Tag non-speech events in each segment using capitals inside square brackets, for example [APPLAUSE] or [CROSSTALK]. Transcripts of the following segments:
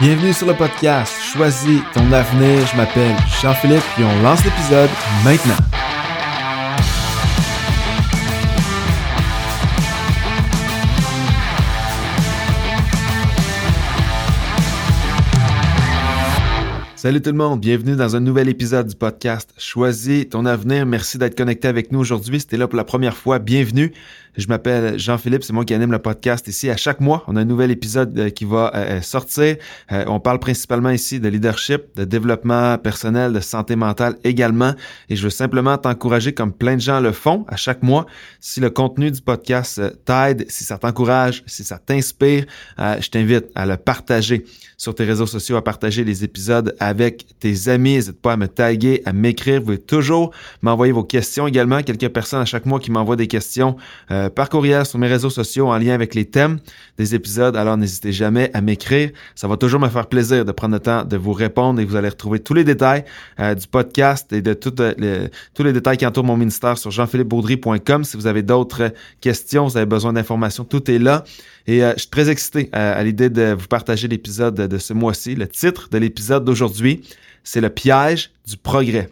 Bienvenue sur le podcast Choisis ton avenir. Je m'appelle Jean-Philippe et on lance l'épisode maintenant. Salut tout le monde, bienvenue dans un nouvel épisode du podcast Choisis ton avenir. Merci d'être connecté avec nous aujourd'hui. C'était là pour la première fois, bienvenue. Je m'appelle Jean-Philippe, c'est moi qui anime le podcast ici. À chaque mois, on a un nouvel épisode euh, qui va euh, euh, sortir. on parle principalement ici de leadership, de développement personnel, de santé mentale également. Et je veux simplement t'encourager, comme plein de gens le font à chaque mois, si le contenu du podcast t'aide, si ça t'encourage, si ça t'inspire, je t'invite à le partager sur tes réseaux sociaux, à partager les épisodes tes amis. N'hésite pas à me taguer, à m'écrire. Vous pouvez toujours m'envoyer vos questions également. Quelques personnes à chaque mois qui m'envoient des questions. Euh, par courriel sur mes réseaux sociaux en lien avec les thèmes des épisodes. Alors n'hésitez jamais à m'écrire. Ça va toujours me faire plaisir de prendre le temps de vous répondre et vous allez retrouver tous les détails euh, du podcast et de euh, tous les détails qui entourent mon ministère sur jean-philippe-baudry.com. Si vous avez d'autres questions, vous avez besoin d'informations, tout est là. Et je suis très excité à l'idée de vous partager l'épisode de ce mois-ci. Le titre de l'épisode d'aujourd'hui, c'est le piège du progrès.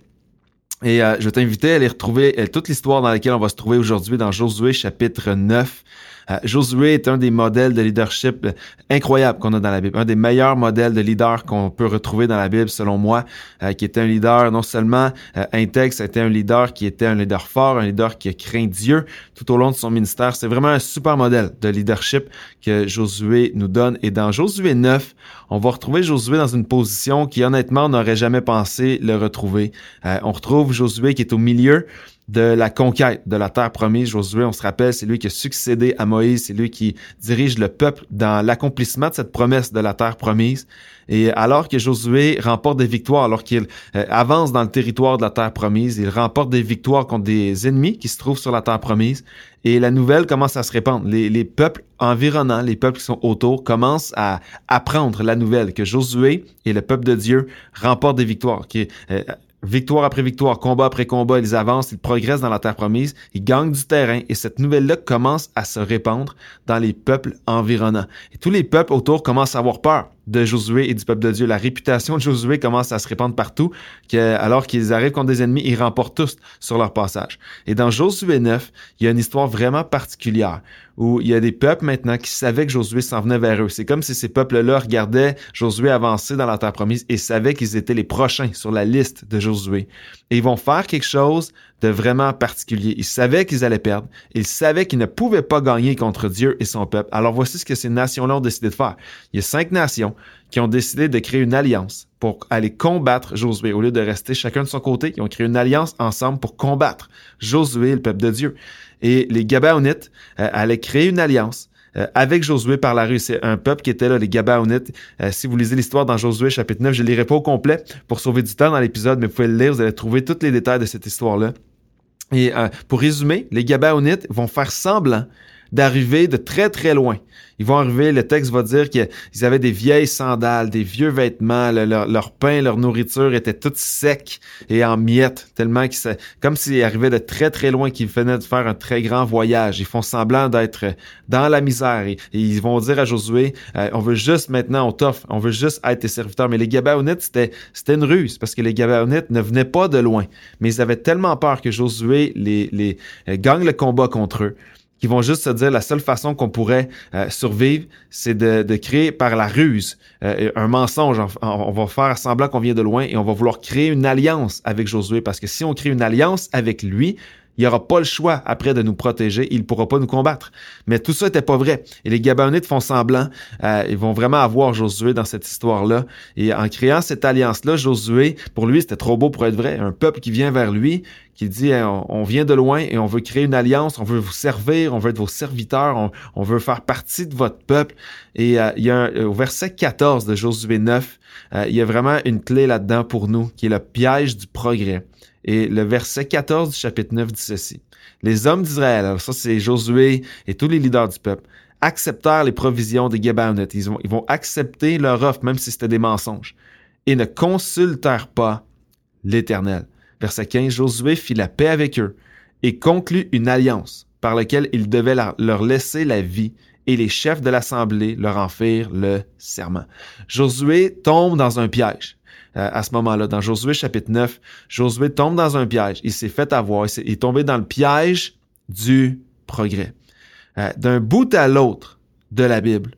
Et euh, je vais t'inviter à aller retrouver euh, toute l'histoire dans laquelle on va se trouver aujourd'hui dans Josué chapitre 9. Euh, Josué est un des modèles de leadership euh, incroyables qu'on a dans la Bible, un des meilleurs modèles de leader qu'on peut retrouver dans la Bible, selon moi, euh, qui était un leader non seulement intègre, c'était un leader qui était un leader fort, un leader qui craint Dieu tout au long de son ministère. C'est vraiment un super modèle de leadership que Josué nous donne. Et dans Josué 9, on va retrouver Josué dans une position qui, honnêtement, n'aurait jamais pensé le retrouver. on retrouve Josué qui est au milieu de la conquête de la terre promise. Josué, on se rappelle, c'est lui qui a succédé à Moïse, c'est lui qui dirige le peuple dans l'accomplissement de cette promesse de la terre promise. Et alors que Josué remporte des victoires, alors qu'il euh, avance dans le territoire de la terre promise, il remporte des victoires contre des ennemis qui se trouvent sur la terre promise. Et la nouvelle commence à se répandre. Les, les peuples environnants, les peuples qui sont autour, commencent à apprendre la nouvelle que Josué et le peuple de Dieu remportent des victoires. Euh, victoire après victoire, combat après combat, ils avancent, ils progressent dans la terre promise, ils gagnent du terrain et cette nouvelle-là commence à se répandre dans les peuples environnants. Et tous les peuples autour commencent à avoir peur de Josué et du peuple de Dieu. La réputation de Josué commence à se répandre partout, que, alors qu'ils arrivent contre des ennemis, ils remportent tous sur leur passage. Et dans Josué 9, il y a une histoire vraiment particulière où il y a des peuples maintenant qui savaient que Josué s'en venait vers eux. C'est comme si ces peuples-là regardaient Josué avancer dans la terre promise et savaient qu'ils étaient les prochains sur la liste de Josué. Et ils vont faire quelque chose de vraiment particulier. Ils savaient qu'ils allaient perdre. Ils savaient qu'ils ne pouvaient pas gagner contre Dieu et son peuple. Alors voici ce que ces nations-là ont décidé de faire. Il y a cinq nations qui ont décidé de créer une alliance pour aller combattre Josué. Au lieu de rester chacun de son côté, ils ont créé une alliance ensemble pour combattre Josué, le peuple de Dieu. Et les Gabaonites euh, allaient créer une alliance euh, avec Josué par la rue. C'est un peuple qui était là, les Gabaonites. Euh, si vous lisez l'histoire dans Josué chapitre 9, je ne lirai pas au complet pour sauver du temps dans l'épisode, mais vous pouvez le lire, vous allez trouver tous les détails de cette histoire-là. Et euh, pour résumer, les Gabaonites vont faire semblant d'arriver de très très loin. Ils vont arriver, le texte va dire qu'ils avaient des vieilles sandales, des vieux vêtements, leur, pain, leur nourriture était toute sec et en miettes, tellement qu'ils comme s'ils arrivaient de très très loin, qu'ils venaient de faire un très grand voyage. Ils font semblant d'être dans la misère et, ils vont dire à Josué, euh, on veut juste maintenant, on t'offre, on veut juste être tes serviteurs. Mais les Gabaonites, c'était c'était une ruse parce que les Gabaonites ne venaient pas de loin, mais ils avaient tellement peur que Josué les, les euh, gagne le combat contre eux qui vont juste se dire la seule façon qu'on pourrait euh, survivre, c'est de, de, créer par la ruse euh, un mensonge. On, va faire semblant qu'on vient de loin et on va vouloir créer une alliance avec Josué parce que si on crée une alliance avec lui, il aura pas le choix après de nous protéger, il pourra pas nous combattre. Mais tout ça n'était pas vrai. Et les Gabaonites font semblant, euh, ils vont vraiment avoir Josué dans cette histoire-là. Et en créant cette alliance-là, Josué, pour lui, c'était trop beau pour être vrai. Un peuple qui vient vers lui, qui dit on, vient de loin et on veut créer une alliance, on veut vous servir, on veut être vos serviteurs, on, veut faire partie de votre peuple. Et euh, il y a un, au verset 14 de Josué 9, euh, il y a vraiment une clé là-dedans pour nous, qui est le piège du progrès. Et le verset 14 du chapitre 9 dit ceci. Les hommes d'Israël, alors ça c'est Josué et tous les leaders du peuple, acceptèrent les provisions des Gabaonites. Ils vont, ils vont accepter leur offre, même si c'était des mensonges, et ne consultèrent pas l'Éternel. Verset 15, Josué fit la paix avec eux et conclut une alliance par laquelle il devait leur laisser la vie et les chefs de l'assemblée leur en firent le serment. Josué tombe dans un piège. À ce moment-là, dans Josué chapitre 9, Josué tombe dans un piège. Il s'est fait avoir, il est, tombé dans le piège du progrès. Euh, d'un bout à l'autre de la Bible,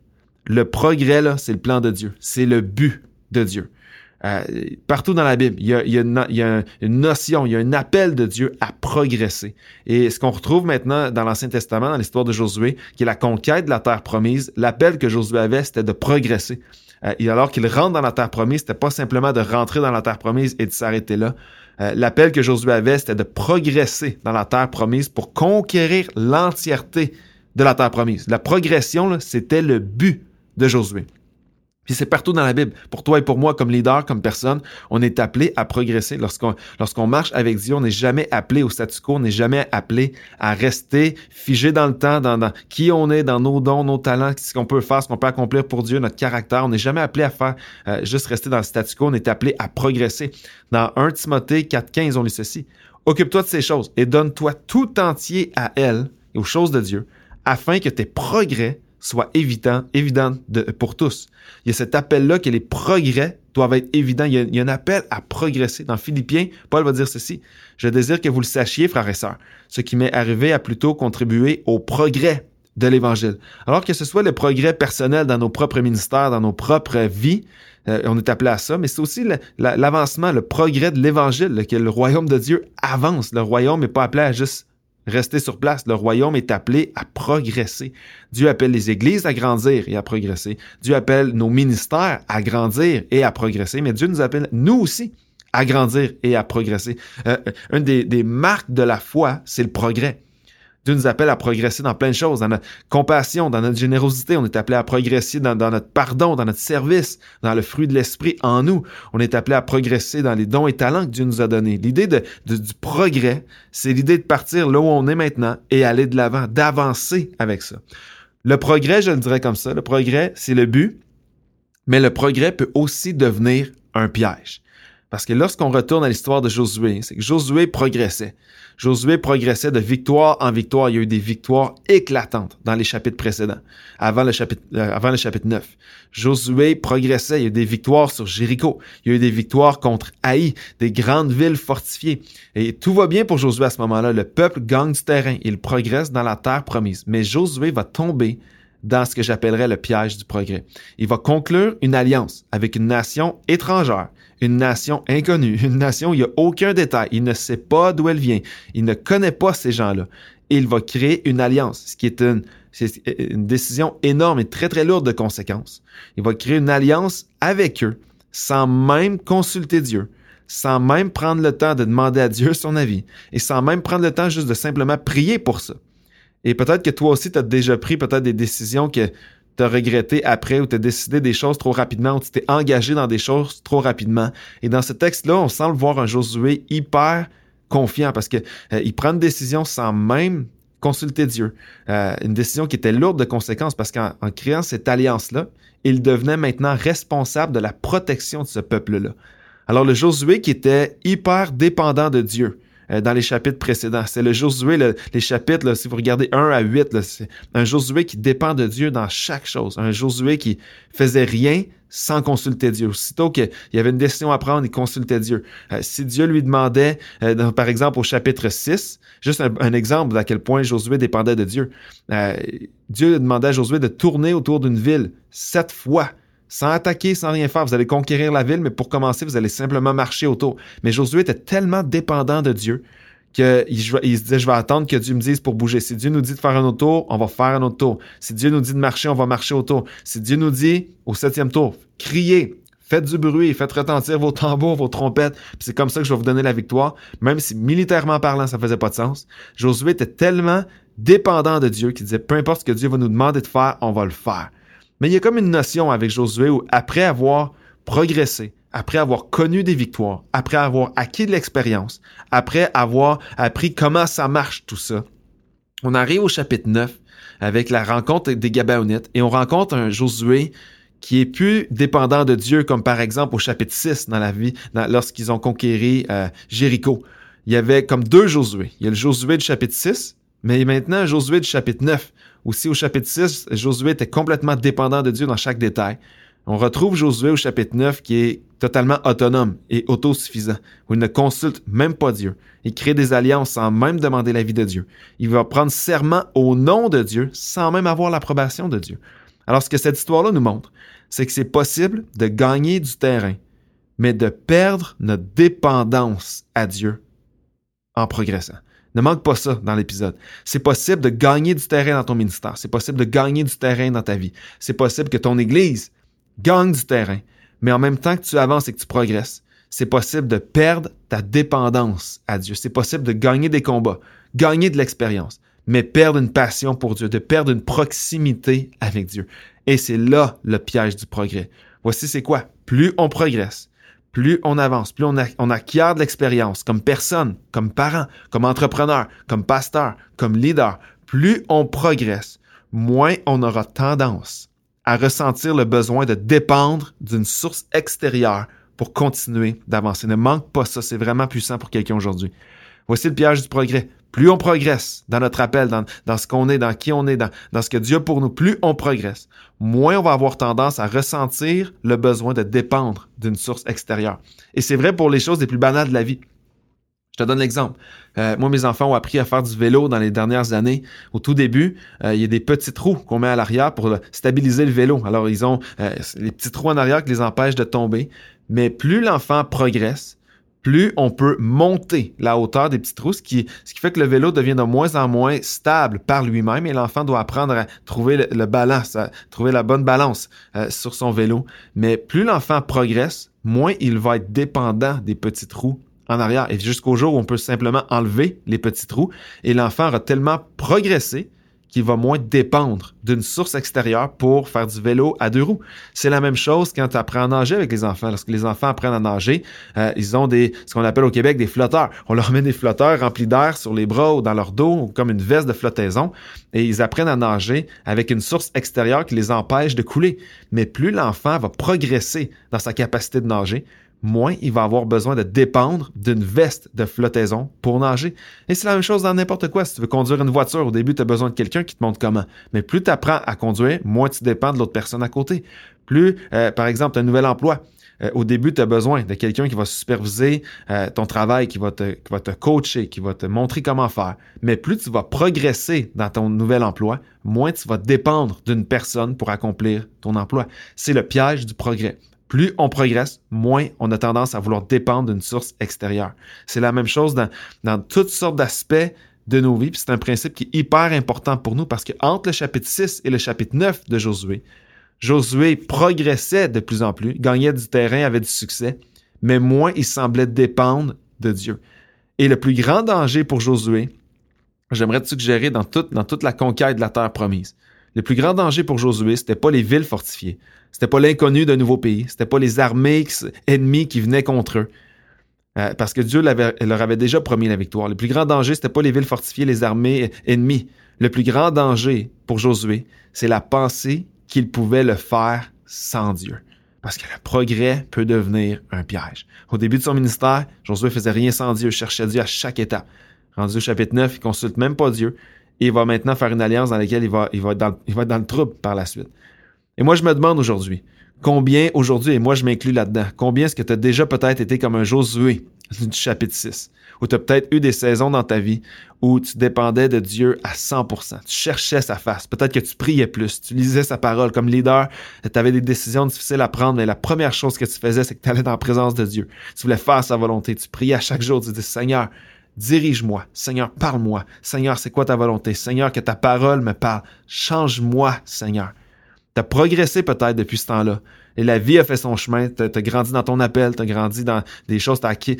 le progrès, là, c'est le plan de Dieu. C'est le but de Dieu. Euh, partout dans la Bible, il y, a, une, notion, il y a un appel de Dieu à progresser. Et ce qu'on retrouve maintenant dans l'Ancien Testament, dans l'histoire de Josué, qui est la conquête de la terre promise, l'appel que Josué avait, c'était de progresser. Euh, et alors qu'il rentre dans la terre promise, c'était pas simplement de rentrer dans la terre promise et de s'arrêter là. Euh, l'appel que Josué avait, c'était de progresser dans la terre promise pour conquérir l'entièreté de la terre promise. La progression, c'était le but de Josué. Puis c'est partout dans la Bible. Pour toi et pour moi, comme leader, comme personne, on est appelé à progresser. Lorsqu'on lorsqu'on marche avec Dieu, on n'est jamais appelé au statu quo, on n'est jamais appelé à rester figé dans le temps, dans, qui on est, dans nos dons, nos talents, ce qu'on peut faire, ce qu'on peut accomplir pour Dieu, notre caractère. On n'est jamais appelé à faire euh, juste rester dans le statu quo, on est appelé à progresser. Dans 1 Timothée 4.15, on lit ceci. Occupe-toi de ces choses et donne-toi tout entier à elles et aux choses de Dieu, afin que tes progrès soit évident, évident de, pour tous. Il y a cet appel-là que les progrès doivent être évidents. Il y, a, un appel à progresser. Dans Philippiens, Paul va dire ceci. Je désire que vous le sachiez, frères et sœurs. Ce qui m'est arrivé a plutôt contribué au progrès de l'Évangile. Alors que ce soit le progrès personnel dans nos propres ministères, dans nos propres vies, euh, on est appelé à ça, mais c'est aussi l'avancement, le progrès de l'Évangile, que le royaume de Dieu avance. Le royaume n'est pas appelé à juste rester sur place. Le royaume est appelé à progresser. Dieu appelle les églises à grandir et à progresser. Dieu appelle nos ministères à grandir et à progresser. Mais Dieu nous appelle, nous aussi, à grandir et à progresser. Euh, une des, des marques de la foi, c'est le progrès. Dieu nous appelle à progresser dans plein de choses, dans notre compassion, dans notre générosité. On est appelé à progresser dans, notre pardon, dans notre service, dans le fruit de l'esprit en nous. On est appelé à progresser dans les dons et talents que Dieu nous a donnés. L'idée du progrès, c'est l'idée de partir là où on est maintenant et aller de l'avant, d'avancer avec ça. Le progrès, je le dirais comme ça, le progrès, c'est le but, mais le progrès peut aussi devenir un piège. Parce que lorsqu'on retourne à l'histoire de Josué, c'est que Josué progressait. Josué progressait de victoire en victoire. Il y a eu des victoires éclatantes dans les chapitres précédents, avant le chapitre, euh, avant le chapitre 9. Josué progressait. Il y a eu des victoires sur Jéricho. Il y a eu des victoires contre Haï, des grandes villes fortifiées. Et tout va bien pour Josué à ce moment-là. Le peuple gagne du terrain. Il progresse dans la terre promise. Mais Josué va tomber dans ce que j'appellerais le piège du progrès. Il va conclure une alliance avec une nation étrangère, une nation inconnue, une nation où il n'y a aucun détail, il ne sait pas d'où elle vient, il ne connaît pas ces gens-là. Il va créer une alliance, ce qui est une, une décision énorme et très très lourde de conséquences. Il va créer une alliance avec eux sans même consulter Dieu, sans même prendre le temps de demander à Dieu son avis et sans même prendre le temps juste de simplement prier pour ça. Et peut-être que toi aussi, tu as déjà pris peut-être des décisions que tu as regrettées après ou tu as décidé des choses trop rapidement ou tu t'es engagé dans des choses trop rapidement. Et dans ce texte-là, on semble voir un Josué hyper confiant parce que euh, prend une décision sans même consulter Dieu. Euh, une décision qui était lourde de conséquences parce qu'en créant cette alliance-là, il devenait maintenant responsable de la protection de ce peuple-là. Alors le Josué qui était hyper dépendant de Dieu, dans les chapitres précédents. C'est le Josué, les chapitres, si vous regardez 1 à 8, c'est un Josué qui dépend de Dieu dans chaque chose. Un Josué qui faisait rien sans consulter Dieu. Aussitôt qu'il y avait une décision à prendre, il consultait Dieu. Euh, si Dieu lui demandait, euh, par exemple au chapitre 6, juste un, exemple d'à quel point Josué dépendait de Dieu. Dieu demandait à Josué de tourner autour d'une ville sept fois sans attaquer, sans rien faire. Vous allez conquérir la ville, mais pour commencer, vous allez simplement marcher autour. Mais Josué était tellement dépendant de Dieu qu'il il se disait, je vais attendre que Dieu me dise pour bouger. Si Dieu nous dit de faire un autre tour, on va faire un autre tour. Si Dieu nous dit de marcher, on va marcher autour. Si Dieu nous dit, au septième tour, criez, faites du bruit, faites retentir vos tambours, vos trompettes, c'est comme ça que je vais vous donner la victoire, même si militairement parlant, ça faisait pas de sens. Josué était tellement dépendant de Dieu qu'il disait, peu importe ce que Dieu va nous demander de faire, on va le faire. Mais il y a comme une notion avec Josué où après avoir progressé, après avoir connu des victoires, après avoir acquis de l'expérience, après avoir appris comment ça marche tout ça, on arrive au chapitre 9 avec la rencontre des Gabaonites et on rencontre un Josué qui est plus dépendant de Dieu, comme par exemple au chapitre 6 dans la vie, lorsqu'ils ont conquéri euh, Jéricho. Il y avait comme deux Josué. Il y a le Josué du chapitre 6, Mais maintenant, Josué du chapitre 9. Aussi au chapitre 6, Josué était complètement dépendant de Dieu dans chaque détail. On retrouve Josué au chapitre 9 qui est totalement autonome et autosuffisant, où il ne consulte même pas Dieu. Il crée des alliances sans même demander l'avis de Dieu. Il va prendre serment au nom de Dieu sans même avoir l'approbation de Dieu. Alors ce que cette histoire-là nous montre, c'est que c'est possible de gagner du terrain, mais de perdre notre dépendance à Dieu en progressant. Ne manque pas ça dans l'épisode. C'est possible de gagner du terrain dans ton ministère. C'est possible de gagner du terrain dans ta vie. C'est possible que ton Église gagne du terrain, mais en même temps que tu avances et que tu progresses, c'est possible de perdre ta dépendance à Dieu. C'est possible de gagner des combats, gagner de l'expérience, mais perdre une passion pour Dieu, de perdre une proximité avec Dieu. Et c'est là le piège du progrès. Voici c'est quoi? Plus on progresse, plus on avance, plus on, acquiert de l'expérience comme personne, comme parent, comme entrepreneur, comme pasteur, comme leader, plus on progresse, moins on aura tendance à ressentir le besoin de dépendre d'une source extérieure pour continuer d'avancer. Ne manque pas ça, c'est vraiment puissant pour quelqu'un aujourd'hui. Voici le piège du progrès. Plus on progresse dans notre appel, dans, ce qu'on est, dans qui on est, dans, dans ce que Dieu a pour nous, plus on progresse, moins on va avoir tendance à ressentir le besoin de dépendre d'une source extérieure. Et c'est vrai pour les choses les plus banales de la vie. Je te donne l'exemple. Euh, moi, mes enfants ont appris à faire du vélo dans les dernières années. Au tout début, euh, il y a des petits trous qu'on met à l'arrière pour stabiliser le vélo. Alors, ils ont euh, les petits trous en arrière qui les empêchent de tomber. Mais plus l'enfant progresse, plus on peut monter la hauteur des petits trous, ce qui, ce qui fait que le vélo devient de moins en moins stable par lui-même et l'enfant doit apprendre à trouver le, balance, à trouver la bonne balance sur son vélo. Mais plus l'enfant progresse, moins il va être dépendant des petits trous en arrière et jusqu'au jour où on peut simplement enlever les petits trous et l'enfant aura tellement progressé qu'il va moins dépendre d'une source extérieure pour faire du vélo à deux roues. C'est la même chose quand tu apprends à nager avec les enfants. Lorsque les enfants apprennent à nager, euh, ils ont des ce qu'on appelle au Québec des flotteurs. On leur met des flotteurs remplis d'air sur les bras ou dans leur dos, comme une veste de flottaison, et ils apprennent à nager avec une source extérieure qui les empêche de couler. Mais plus l'enfant va progresser dans sa capacité de nager, moins il va avoir besoin de dépendre d'une veste de flottaison pour nager. Et c'est la même chose dans n'importe quoi. Si tu veux conduire une voiture, au début, tu as besoin de quelqu'un qui te montre comment. Mais plus tu apprends à conduire, moins tu dépends de l'autre personne à côté. Plus, euh, par exemple, tu as un nouvel emploi. Euh, au début, tu as besoin de quelqu'un qui va superviser euh, ton travail, qui va, te, qui va te coacher, qui va te montrer comment faire. Mais plus tu vas progresser dans ton nouvel emploi, moins tu vas dépendre d'une personne pour accomplir ton emploi. C'est le piège du progrès plus on progresse, moins on a tendance à vouloir dépendre d'une source extérieure. C'est la même chose dans, toutes sortes d'aspects de nos vies. C'est un principe qui est hyper important pour nous parce que entre le chapitre 6 et le chapitre 9 de Josué, Josué progressait de plus en plus, gagnait du terrain, avait du succès, mais moins il semblait dépendre de Dieu. Et le plus grand danger pour Josué, j'aimerais te suggérer dans toute, dans toute la conquête de la terre promise, le plus grand danger pour Josué, c'était pas les villes fortifiées, c'était pas l'inconnu d'un nouveau pays, c'était pas les armées ennemies qui venaient contre eux. Euh, parce que Dieu leur avait déjà promis la victoire. Le plus grand danger, c'était pas les villes fortifiées, les armées ennemies. Le plus grand danger pour Josué, c'est la pensée qu'il pouvait le faire sans Dieu. Parce que le progrès peut devenir un piège. Au début de son ministère, Josué faisait rien sans Dieu, cherchait Dieu à chaque étape. Rendu au chapitre 9, il consulte même pas Dieu et il va maintenant faire une alliance dans laquelle il va, il va, être, dans, il le trouble par la suite. Et moi, je me demande aujourd'hui, combien aujourd'hui, et moi je m'inclus là-dedans, combien est-ce que tu as déjà peut-être été comme un Josué du chapitre 6, où tu as peut-être eu des saisons dans ta vie où tu dépendais de Dieu à 100%, tu cherchais sa face, peut-être que tu priais plus, tu lisais sa parole comme leader, tu avais des décisions difficiles à prendre, mais la première chose que tu faisais, c'est que tu allais dans la présence de Dieu. Tu voulais faire sa volonté, tu priais à chaque jour, tu disais, Seigneur, Dirige-moi. Seigneur, parle-moi. Seigneur, c'est quoi ta volonté? Seigneur, que ta parole me parle. Change-moi, Seigneur. Tu as progressé peut-être depuis ce temps-là. Et la vie a fait son chemin. Tu as, grandi dans ton appel, tu as grandi dans des choses, tu as acquis,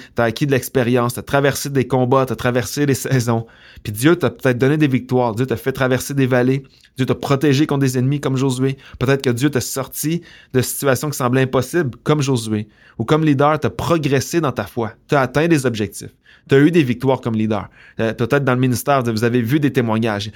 de l'expérience, tu as traversé des combats, tu as traversé les [LAUGHS] saisons. Puis Dieu t'a peut-être donné des victoires. Dieu t'a fait traverser des vallées. Dieu t'a protégé contre des ennemis comme Josué. Peut-être que Dieu t'a sorti de situations qui semblaient impossibles comme Josué. Ou comme leader, tu as progressé dans ta foi. Tu as atteint des objectifs tu as eu des victoires comme leader. Euh, peut-être dans le ministère, vous avez vu des témoignages.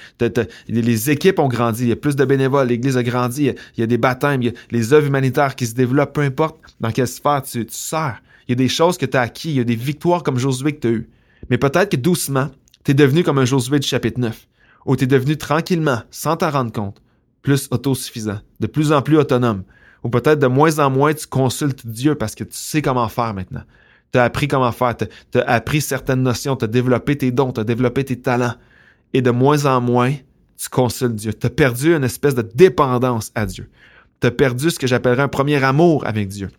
les équipes ont grandi, il y a plus de bénévoles, l'Église a grandi, il y a, des baptêmes, il y a les œuvres humanitaires qui se développent, peu importe dans quelle sphère tu, sers. Il y a des choses que tu as acquis, il y a des victoires comme Josué que tu as eues. Mais peut-être que doucement, tu es devenu comme un Josué du chapitre 9 où tu es devenu tranquillement, sans t'en rendre compte, plus autosuffisant, de plus en plus autonome, ou peut-être de moins en moins tu consultes Dieu parce que tu sais comment faire maintenant. Tu as appris comment faire, tu as appris certaines notions, tu as développé tes dons, tu as développé tes talents, et de moins en moins tu consultes Dieu. Tu as perdu une espèce de dépendance à Dieu. Tu as perdu ce que j'appellerais un premier amour avec Dieu.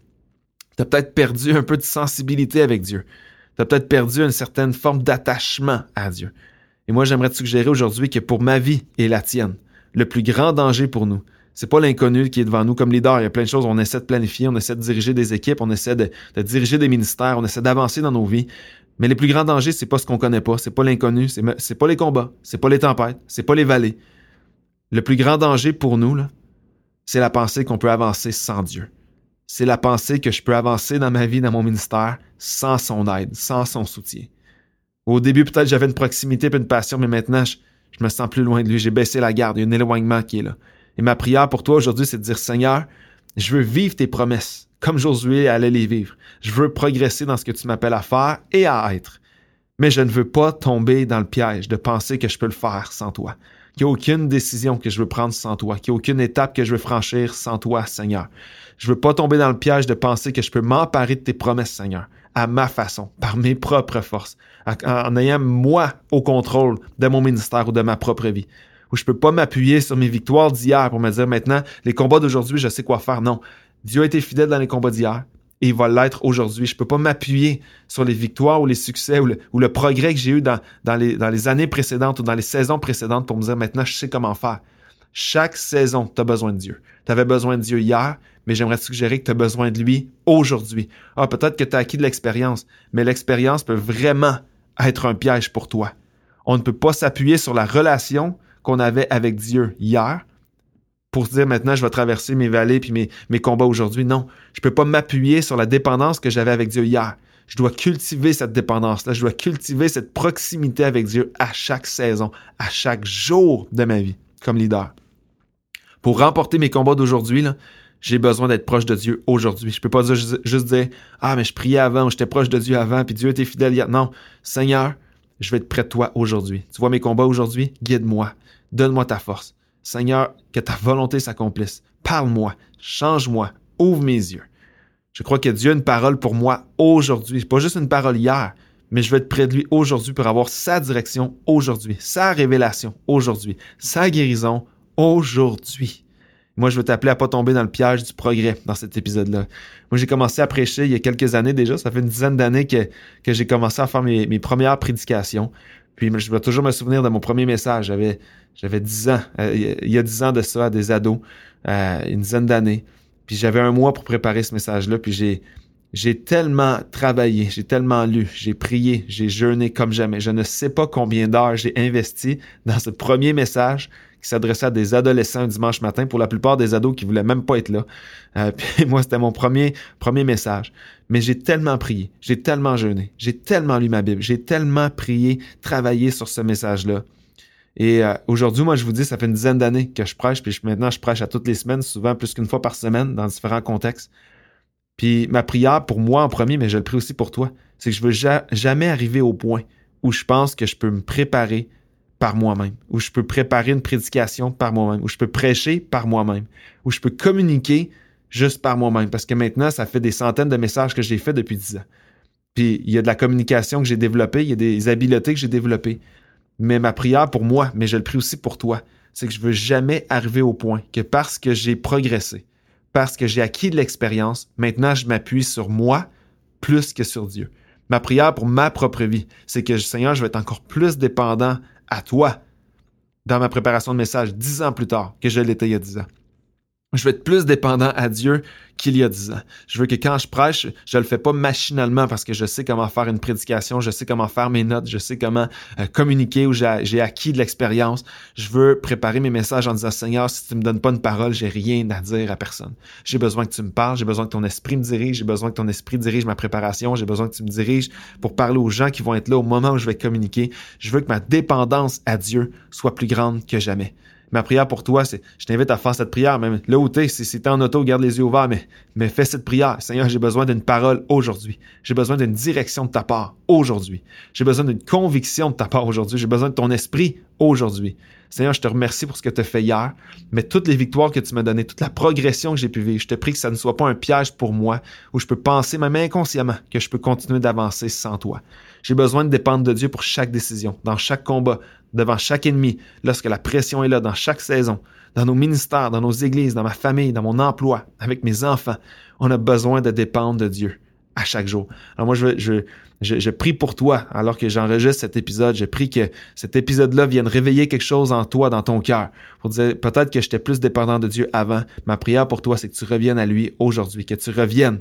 Tu as peut-être perdu un peu de sensibilité avec Dieu. Tu as peut-être perdu une certaine forme d'attachement à Dieu. Et moi, j'aimerais te suggérer aujourd'hui que pour ma vie et la tienne, le plus grand danger pour nous, c'est pas l'inconnu qui est devant nous comme leader. Il y a plein de choses. On essaie de planifier, on essaie de diriger des équipes, on essaie de, diriger des ministères, on essaie d'avancer dans nos vies. Mais les plus grands dangers, c'est pas ce qu'on connaît pas, c'est pas l'inconnu, c'est pas les combats, c'est pas les tempêtes, c'est pas les vallées. Le plus grand danger pour nous, c'est la pensée qu'on peut avancer sans Dieu. C'est la pensée que je peux avancer dans ma vie, dans mon ministère, sans son aide, sans son soutien. Au début, peut-être j'avais une proximité et une passion, mais maintenant, je, je me sens plus loin de lui. J'ai baissé la garde. Il y a un éloignement qui est là. Et ma prière pour toi aujourd'hui, c'est de dire, Seigneur, je veux vivre tes promesses comme Josué allait les vivre. Je veux progresser dans ce que tu m'appelles à faire et à être. Mais je ne veux pas tomber dans le piège de penser que je peux le faire sans toi. Qu'il n'y a aucune décision que je veux prendre sans toi. Qu'il n'y a aucune étape que je veux franchir sans toi, Seigneur. Je veux pas tomber dans le piège de penser que je peux m'emparer de tes promesses, Seigneur, à ma façon, par mes propres forces, en ayant moi au contrôle de mon ministère ou de ma propre vie où je peux pas m'appuyer sur mes victoires d'hier pour me dire maintenant, les combats d'aujourd'hui, je sais quoi faire. Non. Dieu a été fidèle dans les combats d'hier et il va l'être aujourd'hui. Je peux pas m'appuyer sur les victoires ou les succès ou le, progrès que j'ai eu dans, les, dans les années précédentes ou dans les saisons précédentes pour me dire maintenant, je sais comment faire. Chaque saison, tu as besoin de Dieu. Tu avais besoin de Dieu hier, mais j'aimerais suggérer que tu as besoin de lui aujourd'hui. Ah, peut-être que tu as acquis de l'expérience, mais l'expérience peut vraiment être un piège pour toi. On ne peut pas s'appuyer sur la relation qu'on avait avec Dieu hier pour dire maintenant je vais traverser mes vallées puis mes, combats aujourd'hui. Non, je peux pas m'appuyer sur la dépendance que j'avais avec Dieu hier. Je dois cultiver cette dépendance-là. Je dois cultiver cette proximité avec Dieu à chaque saison, à chaque jour de ma vie comme leader. Pour remporter mes combats d'aujourd'hui, j'ai besoin d'être proche de Dieu aujourd'hui. Je peux pas juste, dire Ah, mais je priais avant, j'étais proche de Dieu avant, puis Dieu était fidèle hier. Non, Seigneur, je vais être près de toi aujourd'hui. Tu vois mes combats aujourd'hui? Guide-moi. Donne-moi ta force. Seigneur, que ta volonté s'accomplisse. Parle-moi, change-moi, ouvre mes yeux. Je crois que Dieu a une parole pour moi aujourd'hui. Pas juste une parole hier, mais je veux être près de lui aujourd'hui pour avoir sa direction aujourd'hui, sa révélation aujourd'hui, sa guérison aujourd'hui. Moi, je veux t'appeler à pas tomber dans le piège du progrès dans cet épisode-là. Moi, j'ai commencé à prêcher il y a quelques années déjà. Ça fait une dizaine d'années que, j'ai commencé à faire mes, premières prédications. Puis je vais toujours me souvenir de mon premier message. J'avais, j'avais 10 ans, euh, il y a 10 ans de ça, des ados, euh, une dizaine d'années. Puis j'avais un mois pour préparer ce message-là. Puis j'ai, j'ai tellement travaillé, j'ai tellement lu, j'ai prié, j'ai jeûné comme jamais. Je ne sais pas combien d'heures j'ai investi dans ce premier message qui s'adressait à des adolescents un dimanche matin, pour la plupart des ados qui voulaient même pas être là. Euh, [LAUGHS] moi, c'était mon premier, premier message. Mais j'ai tellement prié, j'ai tellement jeûné, j'ai tellement lu ma Bible, j'ai tellement prié, travaillé sur ce message-là. Et euh, aujourd'hui, moi, je vous dis, ça fait une dizaine d'années que je prêche, puis maintenant, je prêche à toutes les semaines, souvent plus qu'une fois par semaine, dans différents contextes. Puis ma prière pour moi en premier, mais je le prie aussi pour toi, c'est que je veux jamais arriver au point où je pense que je peux me préparer par moi-même, où je peux préparer une prédication par moi-même, où je peux prêcher par moi-même, où je peux communiquer juste par moi-même. Parce que maintenant, ça fait des centaines de messages que j'ai fait depuis dix ans. Puis il y a de la communication que j'ai développée, il y a des habiletés que j'ai développées. Mais ma prière pour moi, mais je le prie aussi pour toi, c'est que je veux jamais arriver au point que parce que j'ai progressé, parce que j'ai acquis de l'expérience, maintenant je m'appuie sur moi plus que sur Dieu. Ma prière pour ma propre vie, c'est que Seigneur, je vais être encore plus dépendant à toi dans ma préparation de message dix ans plus tard que je l'étais il y a dix ans. Je veux être plus dépendant à Dieu qu'il y a dix ans. Je veux que quand je prêche, je le fais pas machinalement parce que je sais comment faire une prédication, je sais comment faire mes notes, je sais comment euh, communiquer ou j'ai acquis de l'expérience. Je veux préparer mes messages en disant Seigneur, si tu me donnes pas une parole, j'ai rien à dire à personne. J'ai besoin que tu me parles, j'ai besoin que ton esprit me dirige, j'ai besoin que ton esprit dirige ma préparation, j'ai besoin que tu me diriges pour parler aux gens qui vont être là au moment où je vais communiquer. Je veux que ma dépendance à Dieu soit plus grande que jamais ma prière pour toi, c'est, je t'invite à faire cette prière, même là où t'es, si, si t'es en auto, garde les yeux ouverts, mais, mais fais cette prière. Seigneur, j'ai besoin d'une parole aujourd'hui. J'ai besoin d'une direction de ta part aujourd'hui. J'ai besoin d'une conviction de ta part aujourd'hui. J'ai besoin de ton esprit aujourd'hui. Seigneur, je te remercie pour ce que tu as fait hier, mais toutes les victoires que tu m'as données, toute la progression que j'ai pu vivre, je te prie que ça ne soit pas un piège pour moi où je peux penser, même inconsciemment, que je peux continuer d'avancer sans toi. J'ai besoin de dépendre de Dieu pour chaque décision, dans chaque combat, devant chaque ennemi, lorsque la pression est là, dans chaque saison, dans nos ministères, dans nos églises, dans ma famille, dans mon emploi, avec mes enfants. On a besoin de dépendre de Dieu Alors moi, je, je, je, prie pour toi, alors que j'enregistre cet épisode, je prie que cet épisode-là vienne réveiller quelque chose en toi, dans ton cœur, pour dire peut-être que j'étais plus dépendant de Dieu avant. Ma prière pour toi, c'est que tu reviennes à lui aujourd'hui, que tu reviennes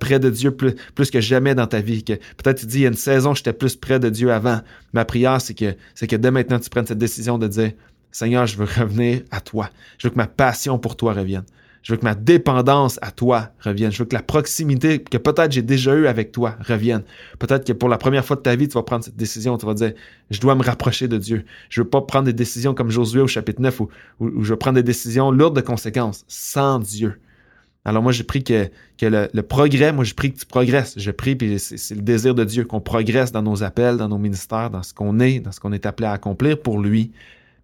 près de Dieu plus, plus que jamais dans ta vie. Que peut-être tu dis, il y a une saison, j'étais plus près de Dieu avant. Ma prière, c'est que, c'est que dès maintenant, tu prennes cette décision de dire, Seigneur, je veux revenir à toi. Je veux que ma passion pour toi revienne. Je veux que ma dépendance à toi revienne. Je veux que la proximité que peut-être j'ai déjà eue avec toi revienne. Peut-être que pour la première fois de ta vie, tu vas prendre cette décision. Tu vas dire, je dois me rapprocher de Dieu. Je veux pas prendre des décisions comme Josué au chapitre 9 où, où, je prends des décisions lourdes de conséquences sans Dieu. Alors moi, j'ai pris que, que le, progrès, moi, j'ai pris que tu progresses. Je prie, puis c'est le désir de Dieu qu'on progresse dans nos appels, dans nos ministères, dans ce qu'on est, dans ce qu'on est appelé à accomplir pour lui.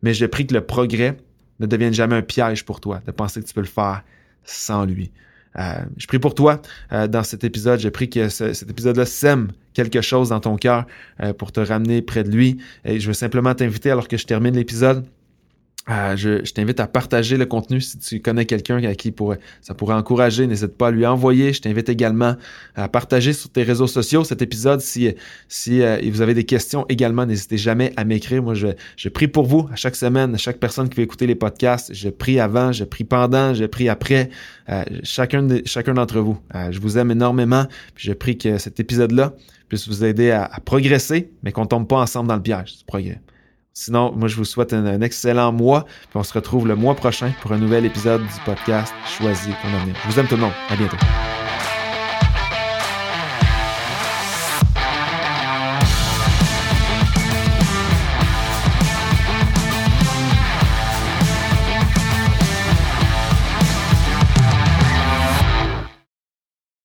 Mais j'ai pris que le progrès, ne devienne jamais un piège pour toi, de penser que tu peux le faire sans lui. Euh, je prie pour toi euh, dans cet épisode. J'ai pris que cet épisode-là sème quelque chose dans ton cœur euh, pour te ramener près de lui. Et je veux simplement t'inviter, alors que je termine l'épisode, euh, je, t'invite à partager le contenu si tu connais quelqu'un à qui pourrait, ça pourrait encourager. N'hésite pas à lui envoyer. Je t'invite également à partager sur tes réseaux sociaux cet épisode. Si, euh, vous avez des questions également, n'hésitez jamais à m'écrire. Moi, je, prie pour vous à chaque semaine, à chaque personne qui veut écouter les podcasts. Je prie avant, je prie pendant, je prie après. Euh, chacun, de, chacun d'entre vous. je vous aime énormément. Je prie que cet épisode-là puisse vous aider à, à progresser, mais qu'on tombe pas ensemble dans le piège du progrès. Sinon, moi, je vous souhaite un, excellent mois. Puis on se retrouve le mois prochain pour un nouvel épisode du podcast Choisis ton avenir. Je vous aime tout le monde. À bientôt.